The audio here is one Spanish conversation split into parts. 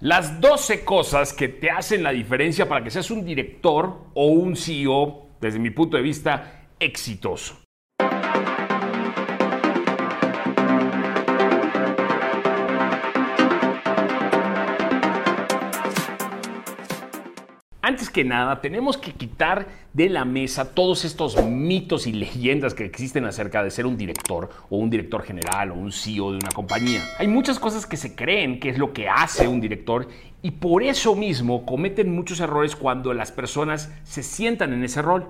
Las 12 cosas que te hacen la diferencia para que seas un director o un CEO, desde mi punto de vista, exitoso. Que nada, tenemos que quitar de la mesa todos estos mitos y leyendas que existen acerca de ser un director o un director general o un CEO de una compañía. Hay muchas cosas que se creen que es lo que hace un director y por eso mismo cometen muchos errores cuando las personas se sientan en ese rol.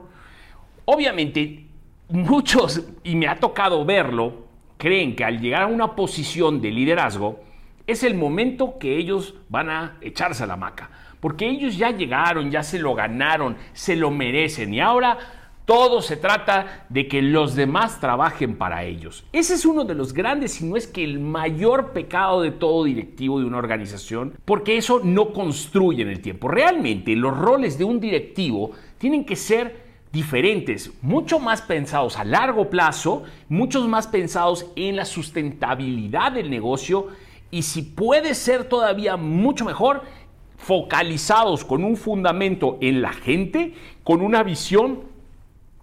Obviamente, muchos, y me ha tocado verlo, creen que al llegar a una posición de liderazgo es el momento que ellos van a echarse a la maca porque ellos ya llegaron, ya se lo ganaron, se lo merecen y ahora todo se trata de que los demás trabajen para ellos. Ese es uno de los grandes, si no es que el mayor pecado de todo directivo de una organización, porque eso no construye en el tiempo. Realmente los roles de un directivo tienen que ser diferentes, mucho más pensados a largo plazo, muchos más pensados en la sustentabilidad del negocio y si puede ser todavía mucho mejor, focalizados con un fundamento en la gente, con una visión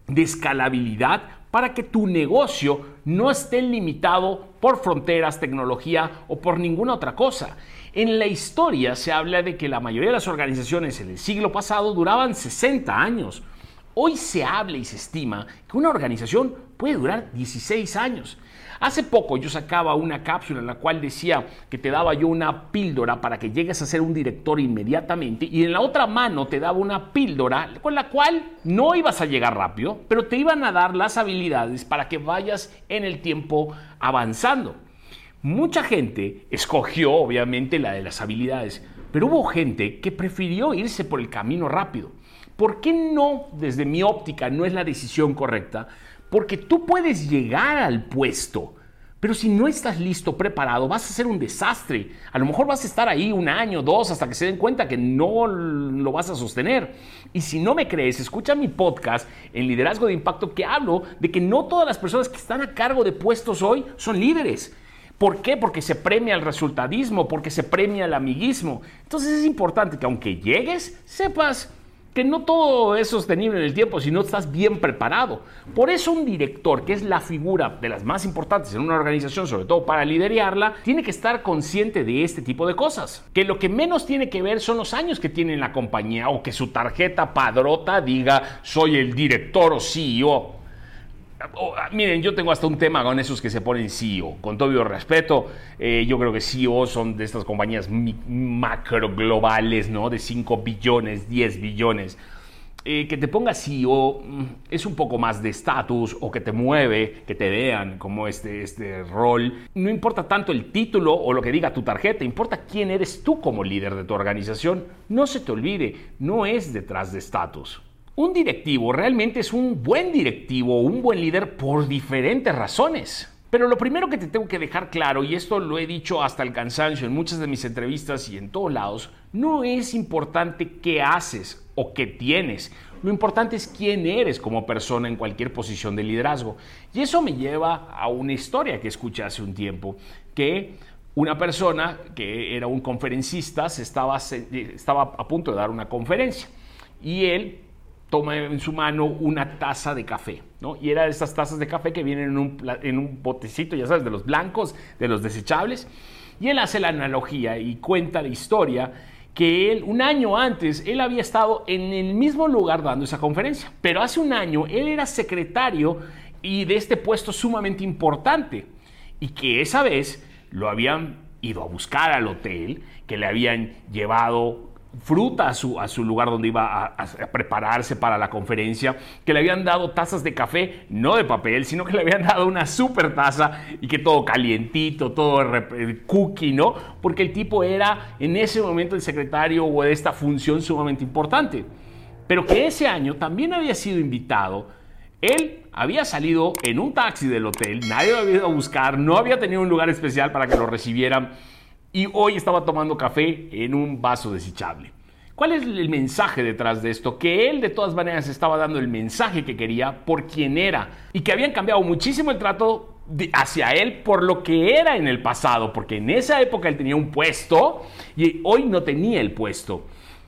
de escalabilidad para que tu negocio no esté limitado por fronteras, tecnología o por ninguna otra cosa. En la historia se habla de que la mayoría de las organizaciones en el siglo pasado duraban 60 años. Hoy se habla y se estima que una organización puede durar 16 años. Hace poco yo sacaba una cápsula en la cual decía que te daba yo una píldora para que llegues a ser un director inmediatamente y en la otra mano te daba una píldora con la cual no ibas a llegar rápido, pero te iban a dar las habilidades para que vayas en el tiempo avanzando. Mucha gente escogió obviamente la de las habilidades, pero hubo gente que prefirió irse por el camino rápido. ¿Por qué no, desde mi óptica, no es la decisión correcta? Porque tú puedes llegar al puesto, pero si no estás listo, preparado, vas a ser un desastre. A lo mejor vas a estar ahí un año, dos, hasta que se den cuenta que no lo vas a sostener. Y si no me crees, escucha mi podcast en Liderazgo de Impacto que hablo de que no todas las personas que están a cargo de puestos hoy son líderes. ¿Por qué? Porque se premia el resultadismo, porque se premia el amiguismo. Entonces es importante que aunque llegues, sepas que no todo es sostenible en el tiempo si no estás bien preparado. Por eso un director, que es la figura de las más importantes en una organización, sobre todo para liderarla, tiene que estar consciente de este tipo de cosas. Que lo que menos tiene que ver son los años que tiene en la compañía o que su tarjeta padrota diga soy el director o CEO. Oh, ah, miren, yo tengo hasta un tema con esos que se ponen CEO. Con todo respeto, eh, yo creo que CEO son de estas compañías macro globales, ¿no? De 5 billones, 10 billones. Eh, que te ponga CEO mm, es un poco más de estatus o que te mueve, que te vean como este, este rol. No importa tanto el título o lo que diga tu tarjeta, importa quién eres tú como líder de tu organización. No se te olvide, no es detrás de estatus. Un directivo realmente es un buen directivo, un buen líder por diferentes razones. Pero lo primero que te tengo que dejar claro, y esto lo he dicho hasta el cansancio en muchas de mis entrevistas y en todos lados, no es importante qué haces o qué tienes. Lo importante es quién eres como persona en cualquier posición de liderazgo. Y eso me lleva a una historia que escuché hace un tiempo, que una persona que era un conferencista se estaba, estaba a punto de dar una conferencia. Y él toma en su mano una taza de café, ¿no? Y era de esas tazas de café que vienen en un, en un botecito, ya sabes, de los blancos, de los desechables. Y él hace la analogía y cuenta la historia que él, un año antes, él había estado en el mismo lugar dando esa conferencia. Pero hace un año él era secretario y de este puesto sumamente importante. Y que esa vez lo habían ido a buscar al hotel, que le habían llevado fruta a su, a su lugar donde iba a, prepararse para la conferencia, que le habían dado tazas de café, no de papel, sino que le habían dado una super taza y que todo calientito, todo cookie, ¿no? Porque el tipo era en ese momento el secretario o de esta función sumamente importante. Pero que ese año también había sido invitado. Él había salido en un taxi del hotel, nadie lo había ido a buscar, no había tenido un lugar especial para que lo recibieran y hoy estaba tomando café en un vaso desechable. ¿Cuál es el mensaje detrás de esto? Que él de todas maneras estaba dando el mensaje que quería por quien era y que habían cambiado muchísimo el trato hacia él por lo que era en el pasado, porque en esa época él tenía un puesto y hoy no tenía el puesto.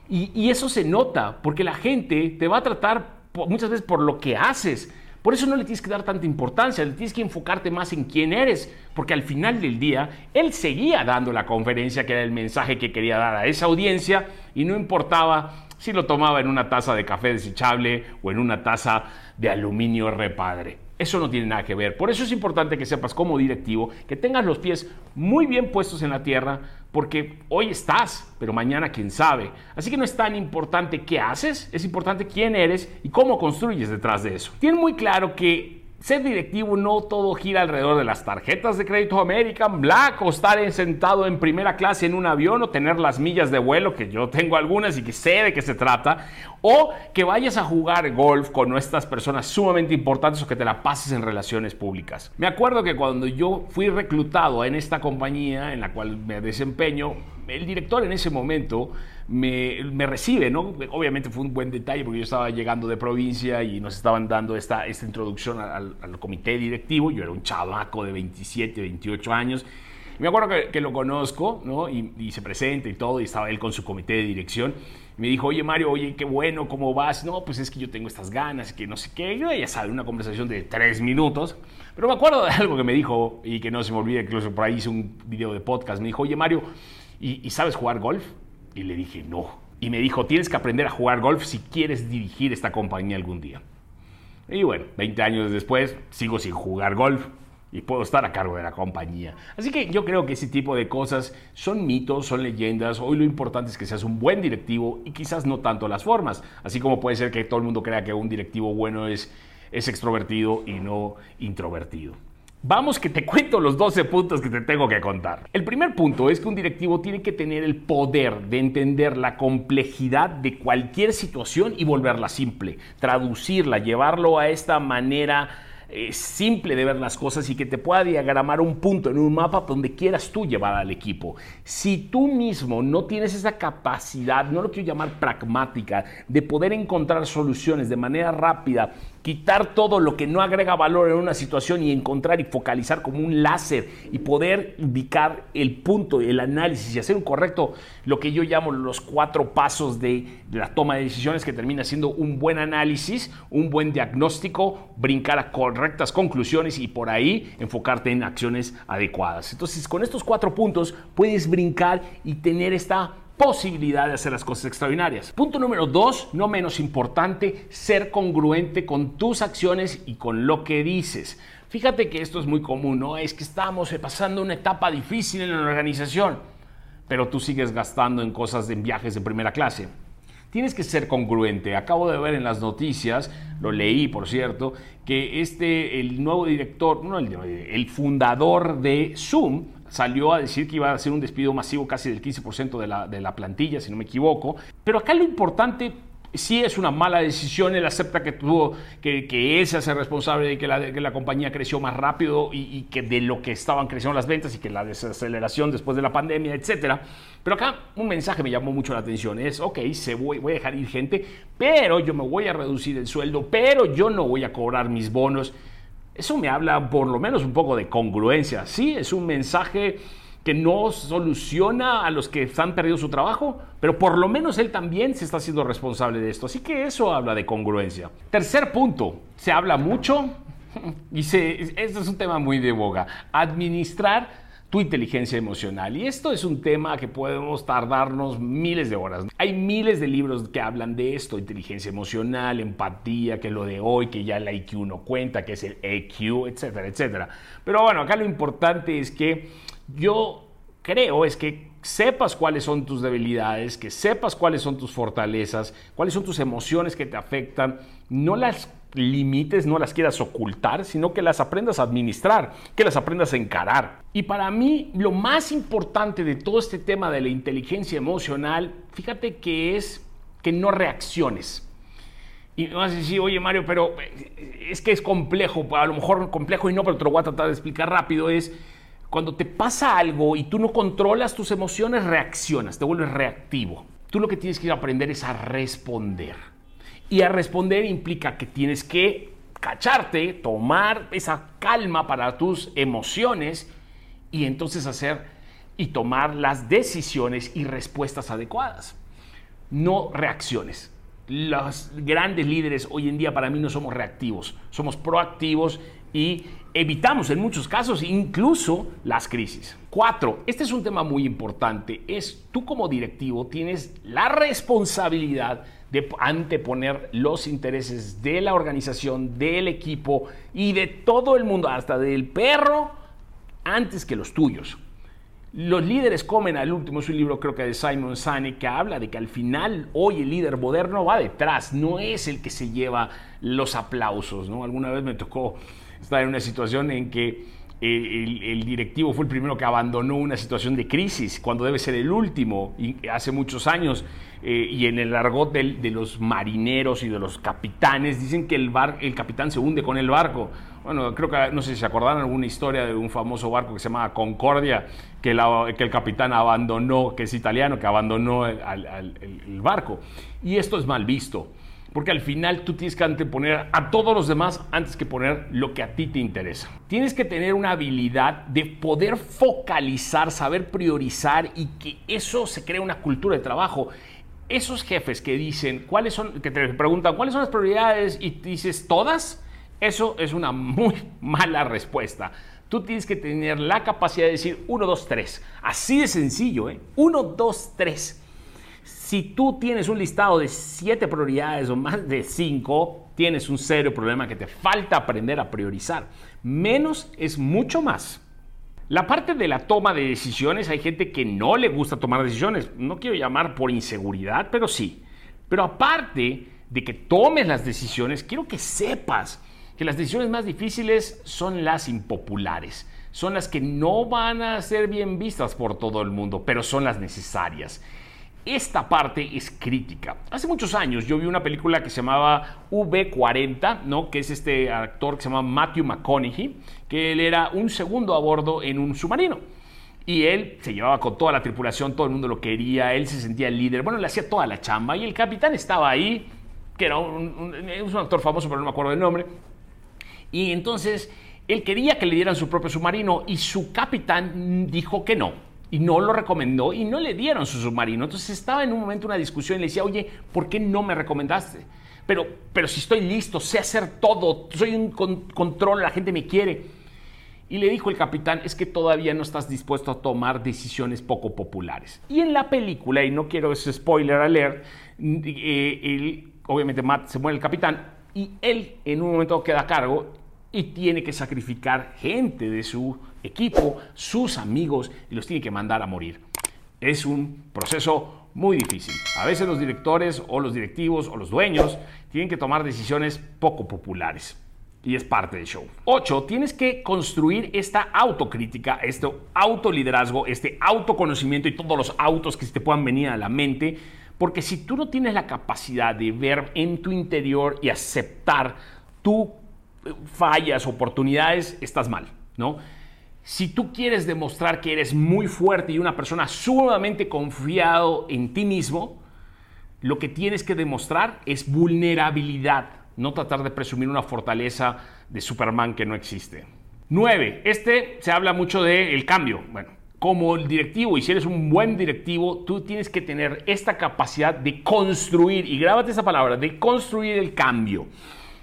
Y, eso se nota, porque la gente te va a tratar muchas veces por lo que haces. Por eso no le tienes que dar tanta importancia, le tienes que enfocarte más en quién eres, porque al final del día él seguía dando la conferencia que era el mensaje que quería dar a esa audiencia y no importaba si lo tomaba en una taza de café desechable o en una taza de aluminio repadre. Eso no tiene nada que ver. Por eso es importante que sepas como directivo que tengas los pies muy bien puestos en la tierra, porque hoy estás, pero mañana quién sabe. Así que no es tan importante qué haces, es importante quién eres y cómo construyes detrás de eso. Tienen muy claro que ser directivo no todo gira alrededor de las tarjetas de crédito American Black o estar sentado en primera clase en un avión o tener las millas de vuelo, que yo tengo algunas y que sé de qué se trata, o que vayas a jugar golf con estas personas sumamente importantes o que te la pases en relaciones públicas. Me acuerdo que cuando yo fui reclutado en esta compañía en la cual me desempeño, el director en ese momento me, recibe, ¿no? Obviamente fue un buen detalle porque yo estaba llegando de provincia y nos estaban dando esta, esta introducción al, comité directivo. Yo era un chavaco de 27, 28 años. me acuerdo que, lo conozco, ¿no? Y, se presenta y todo, y estaba él con su comité de dirección. Me dijo, oye Mario, oye, qué bueno, ¿cómo vas? No, pues es que yo tengo estas ganas, que no sé qué. Yo ya sabe, una conversación de tres minutos. Pero me acuerdo de algo que me dijo y que no se me olvida, incluso por ahí hice un video de podcast. Me dijo, oye Mario, ¿y, sabes jugar golf? Y le dije, no. Y me dijo, tienes que aprender a jugar golf si quieres dirigir esta compañía algún día. Y bueno, 20 años después sigo sin jugar golf y puedo estar a cargo de la compañía. Así que yo creo que ese tipo de cosas son mitos, son leyendas. Hoy lo importante es que seas un buen directivo y quizás no tanto las formas. Así como puede ser que todo el mundo crea que un directivo bueno es, es extrovertido y no introvertido. Vamos que te cuento los 12 puntos que te tengo que contar. El primer punto es que un directivo tiene que tener el poder de entender la complejidad de cualquier situación y volverla simple, traducirla, llevarlo a esta manera eh, simple de ver las cosas y que te pueda diagramar un punto en un mapa donde quieras tú llevar al equipo. Si tú mismo no tienes esa capacidad, no lo quiero llamar pragmática, de poder encontrar soluciones de manera rápida quitar todo lo que no agrega valor en una situación y encontrar y focalizar como un láser y poder ubicar el punto, el análisis y hacer un correcto, lo que yo llamo los cuatro pasos de, la toma de decisiones que termina siendo un buen análisis, un buen diagnóstico, brincar a correctas conclusiones y por ahí enfocarte en acciones adecuadas. Entonces, con estos cuatro puntos puedes brincar y tener esta posibilidad de hacer las cosas extraordinarias. Punto número dos, no menos importante, ser congruente con tus acciones y con lo que dices. Fíjate que esto es muy común, ¿no? Es que estamos pasando una etapa difícil en la organización, pero tú sigues gastando en cosas, en viajes de primera clase. Tienes que ser congruente. Acabo de ver en las noticias, lo leí por cierto, que este, el nuevo director, no, el, el fundador de Zoom, salió a decir que iba a hacer un despido masivo casi del 15% de la, de la plantilla, si no me equivoco. Pero acá lo importante sí es una mala decisión, él acepta que tuvo, que, que él se hace responsable de que la, que la compañía creció más rápido y, que de lo que estaban creciendo las ventas y que la desaceleración después de la pandemia, etc. Pero acá un mensaje me llamó mucho la atención, es, ok, se voy, voy a dejar ir gente, pero yo me voy a reducir el sueldo, pero yo no voy a cobrar mis bonos. Eso me habla por lo menos un poco de congruencia. Sí, es un mensaje que no soluciona a los que han perdido su trabajo, pero por lo menos él también se está haciendo responsable de esto. Así que eso habla de congruencia. Tercer punto, se habla mucho y se, es un tema muy de boga. Administrar tu inteligencia emocional. Y esto es un tema que podemos tardarnos miles de horas. Hay miles de libros que hablan de esto, inteligencia emocional, empatía, que lo de hoy, que ya el IQ no cuenta, que es el EQ, etcétera, etcétera. Pero bueno, acá lo importante es que yo creo es que sepas cuáles son tus debilidades, que sepas cuáles son tus fortalezas, cuáles son tus emociones que te afectan, no las limites, no las quieras ocultar, sino que las aprendas a administrar, que las aprendas a encarar. Y para mí lo más importante de todo este tema de la inteligencia emocional, fíjate que es que no reacciones. Y vas a decir, oye Mario, pero eh, es que es complejo, a lo mejor complejo y no, pero te lo voy a tratar de explicar rápido, es cuando te pasa algo y tú no controlas tus emociones, reaccionas, te vuelves reactivo. Tú lo que tienes que aprender es a responder. Y a responder implica que tienes que cacharte, tomar esa calma para tus emociones y entonces hacer y tomar las decisiones y respuestas adecuadas. No reacciones. Los grandes líderes hoy en día para mí no somos reactivos, somos proactivos y evitamos en muchos casos incluso las crisis. Cuatro, este es un tema muy importante, es tú como directivo tienes la responsabilidad de anteponer los intereses de la organización, del equipo y de todo el mundo, hasta del perro, antes que los tuyos. Los líderes comen al último, es un libro creo que de Simon Sinek que habla de que al final hoy el líder moderno va detrás, no es el que se lleva los aplausos. ¿no? Alguna vez me tocó estar en una situación en que el, directivo fue el primero que abandonó una situación de crisis, cuando debe ser el último, hace muchos años, eh, y en el argot de, los marineros y de los capitanes, dicen que el, bar, el capitán se hunde con el barco. Bueno, creo que, no sé si se acordaron alguna historia de un famoso barco que se llamaba Concordia, que, que el capitán abandonó, que es italiano, que abandonó el barco. Y esto es mal visto porque al final tú tienes que anteponer a todos los demás antes que poner lo que a ti te interesa. Tienes que tener una habilidad de poder focalizar, saber priorizar y que eso se crea una cultura de trabajo. Esos jefes que dicen, ¿cuáles son, que te preguntan, ¿cuáles son las prioridades? Y dices, ¿todas? Eso es una muy mala respuesta. Tú tienes que tener la capacidad de decir 1, 2, 3. Así de sencillo, ¿eh? 1, 2, 3 si tú tienes un listado de siete prioridades o más de cinco, tienes un serio problema que te falta aprender a priorizar. Menos es mucho más. La parte de la toma de decisiones, hay gente que no le gusta tomar decisiones. No quiero llamar por inseguridad, pero sí. Pero aparte de que tomes las decisiones, quiero que sepas que las decisiones más difíciles son las impopulares. Son las que no van a ser bien vistas por todo el mundo, pero son las necesarias. Esta parte es crítica. Hace muchos años yo vi una película que se llamaba V40, ¿no? que es este actor que se llama Matthew McConaughey, que él era un segundo a bordo en un submarino. Y él se llevaba con toda la tripulación, todo el mundo lo quería, él se sentía el líder, bueno, le hacía toda la chamba y el capitán estaba ahí, que era un, un actor famoso, pero no me acuerdo el nombre. Y entonces él quería que le dieran su propio submarino y su capitán dijo que no y no lo recomendó y no le dieron su submarino. Entonces estaba en un momento una discusión y le decía, oye, ¿por qué no me recomendaste? Pero, pero si estoy listo, sé hacer todo, soy un control, la gente me quiere. Y le dijo el capitán, es que todavía no estás dispuesto a tomar decisiones poco populares. Y en la película, y no quiero ese spoiler alert, eh, obviamente Matt se muere el capitán y él en un momento queda a cargo y tiene que sacrificar gente de su equipo, sus amigos, y los tiene que mandar a morir. Es un proceso muy difícil. A veces los directores o los directivos o los dueños tienen que tomar decisiones poco populares. Y es parte del show. 8. Tienes que construir esta autocrítica, este autoliderazgo, este autoconocimiento y todos los autos que se te puedan venir a la mente. Porque si tú no tienes la capacidad de ver en tu interior y aceptar tu fallas, oportunidades, estás mal, ¿no? Si tú quieres demostrar que eres muy fuerte y una persona sumamente confiado en ti mismo, lo que tienes que demostrar es vulnerabilidad, no tratar de presumir una fortaleza de Superman que no existe. 9. Este se habla mucho del cambio. Bueno, como el directivo, y si eres un buen directivo, tú tienes que tener esta capacidad de construir, y grábate esa palabra, de construir el cambio.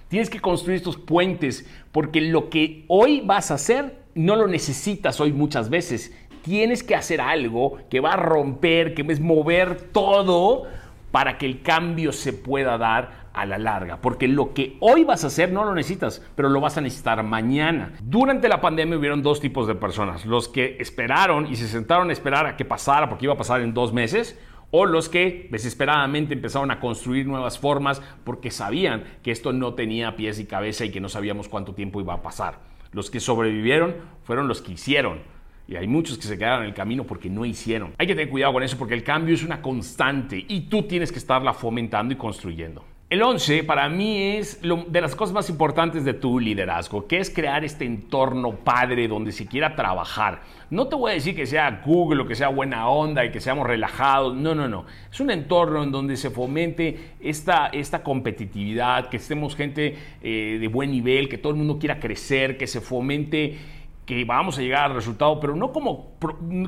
Tienes que construir estos puentes porque lo que hoy vas a hacer no lo necesitas hoy muchas veces. Tienes que hacer algo que va a romper, que es mover todo para que el cambio se pueda dar a la larga. Porque lo que hoy vas a hacer no lo necesitas, pero lo vas a necesitar mañana. Durante la pandemia hubieron dos tipos de personas. Los que esperaron y se sentaron a esperar a que pasara porque iba a pasar en dos meses o los que desesperadamente empezaron a construir nuevas formas porque sabían que esto no tenía pies y cabeza y que no sabíamos cuánto tiempo iba a pasar. Los que sobrevivieron fueron los que hicieron. Y hay muchos que se quedaron en el camino porque no hicieron. Hay que tener cuidado con eso porque el cambio es una constante y tú tienes que estarla fomentando y construyendo. El 11 para mí es de las cosas más importantes de tu liderazgo, que es crear este entorno padre donde se quiera trabajar. No te voy a decir que sea Google o que sea buena onda y que seamos relajados, no, no, no. Es un entorno en donde se fomente esta, esta competitividad, que estemos gente eh, de buen nivel, que todo el mundo quiera crecer, que se fomente que vamos a llegar al resultado, pero no como,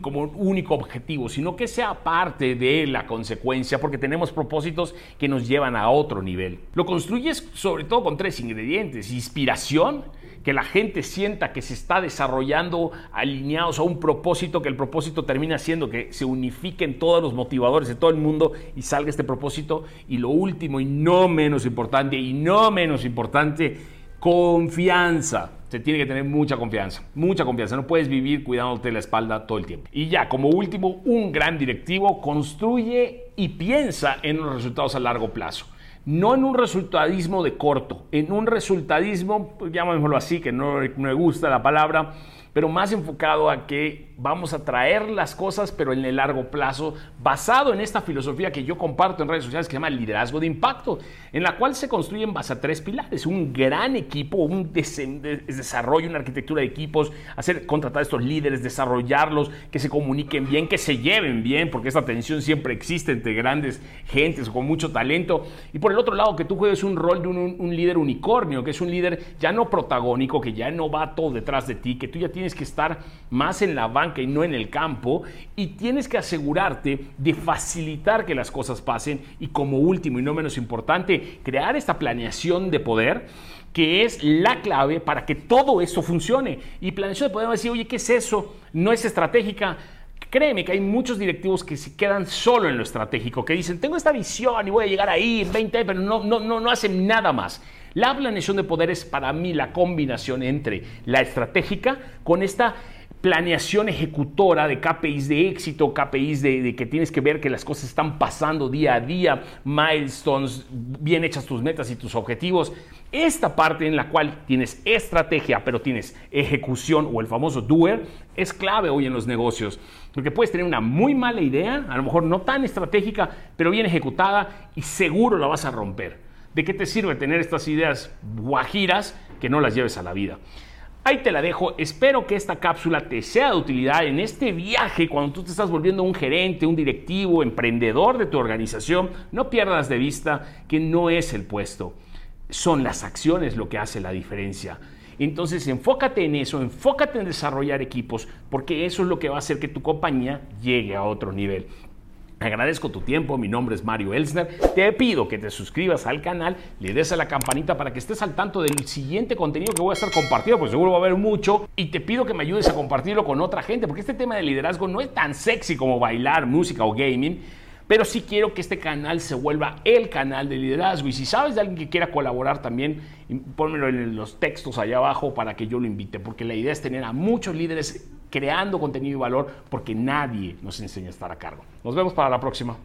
como único objetivo, sino que sea parte de la consecuencia, porque tenemos propósitos que nos llevan a otro nivel. Lo construyes sobre todo con tres ingredientes, inspiración, que la gente sienta que se está desarrollando alineados a un propósito, que el propósito termina siendo que se unifiquen todos los motivadores de todo el mundo y salga este propósito. Y lo último y no menos importante, y no menos importante, confianza. Se tiene que tener mucha confianza, mucha confianza. No puedes vivir cuidándote la espalda todo el tiempo. Y ya, como último, un gran directivo construye y piensa en los resultados a largo plazo no en un resultadismo de corto, en un resultadismo, pues, llamémoslo así, que no, no me gusta la palabra, pero más enfocado a que vamos a traer las cosas, pero en el largo plazo, basado en esta filosofía que yo comparto en redes sociales que se llama liderazgo de impacto, en la cual se construyen base a tres pilares, un gran equipo, un desarrollo, una arquitectura de equipos, hacer contratar a estos líderes, desarrollarlos, que se comuniquen bien, que se lleven bien, porque esta tensión siempre existe entre grandes gentes con mucho talento, y por el otro lado, que tú juegues un rol de un, un líder unicornio, que es un líder ya no protagónico, que ya no va todo detrás de ti, que tú ya tienes que estar más en la banca y no en el campo y tienes que asegurarte de facilitar que las cosas pasen y como último y no menos importante, crear esta planeación de poder que es la clave para que todo esto funcione. Y planeación de poder decir, oye, ¿qué es eso? No es estratégica. Créeme que hay muchos directivos que se quedan solo en lo estratégico, que dicen, tengo esta visión y voy a llegar ahí en 20 pero no, no, no, no hacen nada más. La planeación de poder es para mí la combinación entre la estratégica con esta planeación ejecutora de KPIs de éxito, KPIs de, que tienes que ver que las cosas están pasando día a día, milestones, bien hechas tus metas y tus objetivos. Esta parte en la cual tienes estrategia, pero tienes ejecución o el famoso doer, es clave hoy en los negocios. Porque puedes tener una muy mala idea, a lo mejor no tan estratégica, pero bien ejecutada y seguro la vas a romper. ¿De qué te sirve tener estas ideas guajiras que no las lleves a la vida? Ahí te la dejo. Espero que esta cápsula te sea de utilidad en este viaje cuando tú te estás volviendo un gerente, un directivo, emprendedor de tu organización. No pierdas de vista que no es el puesto, son las acciones lo que hace la diferencia. Entonces enfócate en eso, enfócate en desarrollar equipos, porque eso es lo que va a hacer que tu compañía llegue a otro nivel. Agradezco tu tiempo, mi nombre es Mario Elsner. Te pido que te suscribas al canal, le des a la campanita para que estés al tanto del siguiente contenido que voy a estar compartiendo, pues seguro va a haber mucho. Y te pido que me ayudes a compartirlo con otra gente, porque este tema de liderazgo no es tan sexy como bailar, música o gaming. Pero sí quiero que este canal se vuelva el canal de liderazgo. Y si sabes de alguien que quiera colaborar también, pónmelo en los textos allá abajo para que yo lo invite. Porque la idea es tener a muchos líderes creando contenido y valor porque nadie nos enseña a estar a cargo. Nos vemos para la próxima.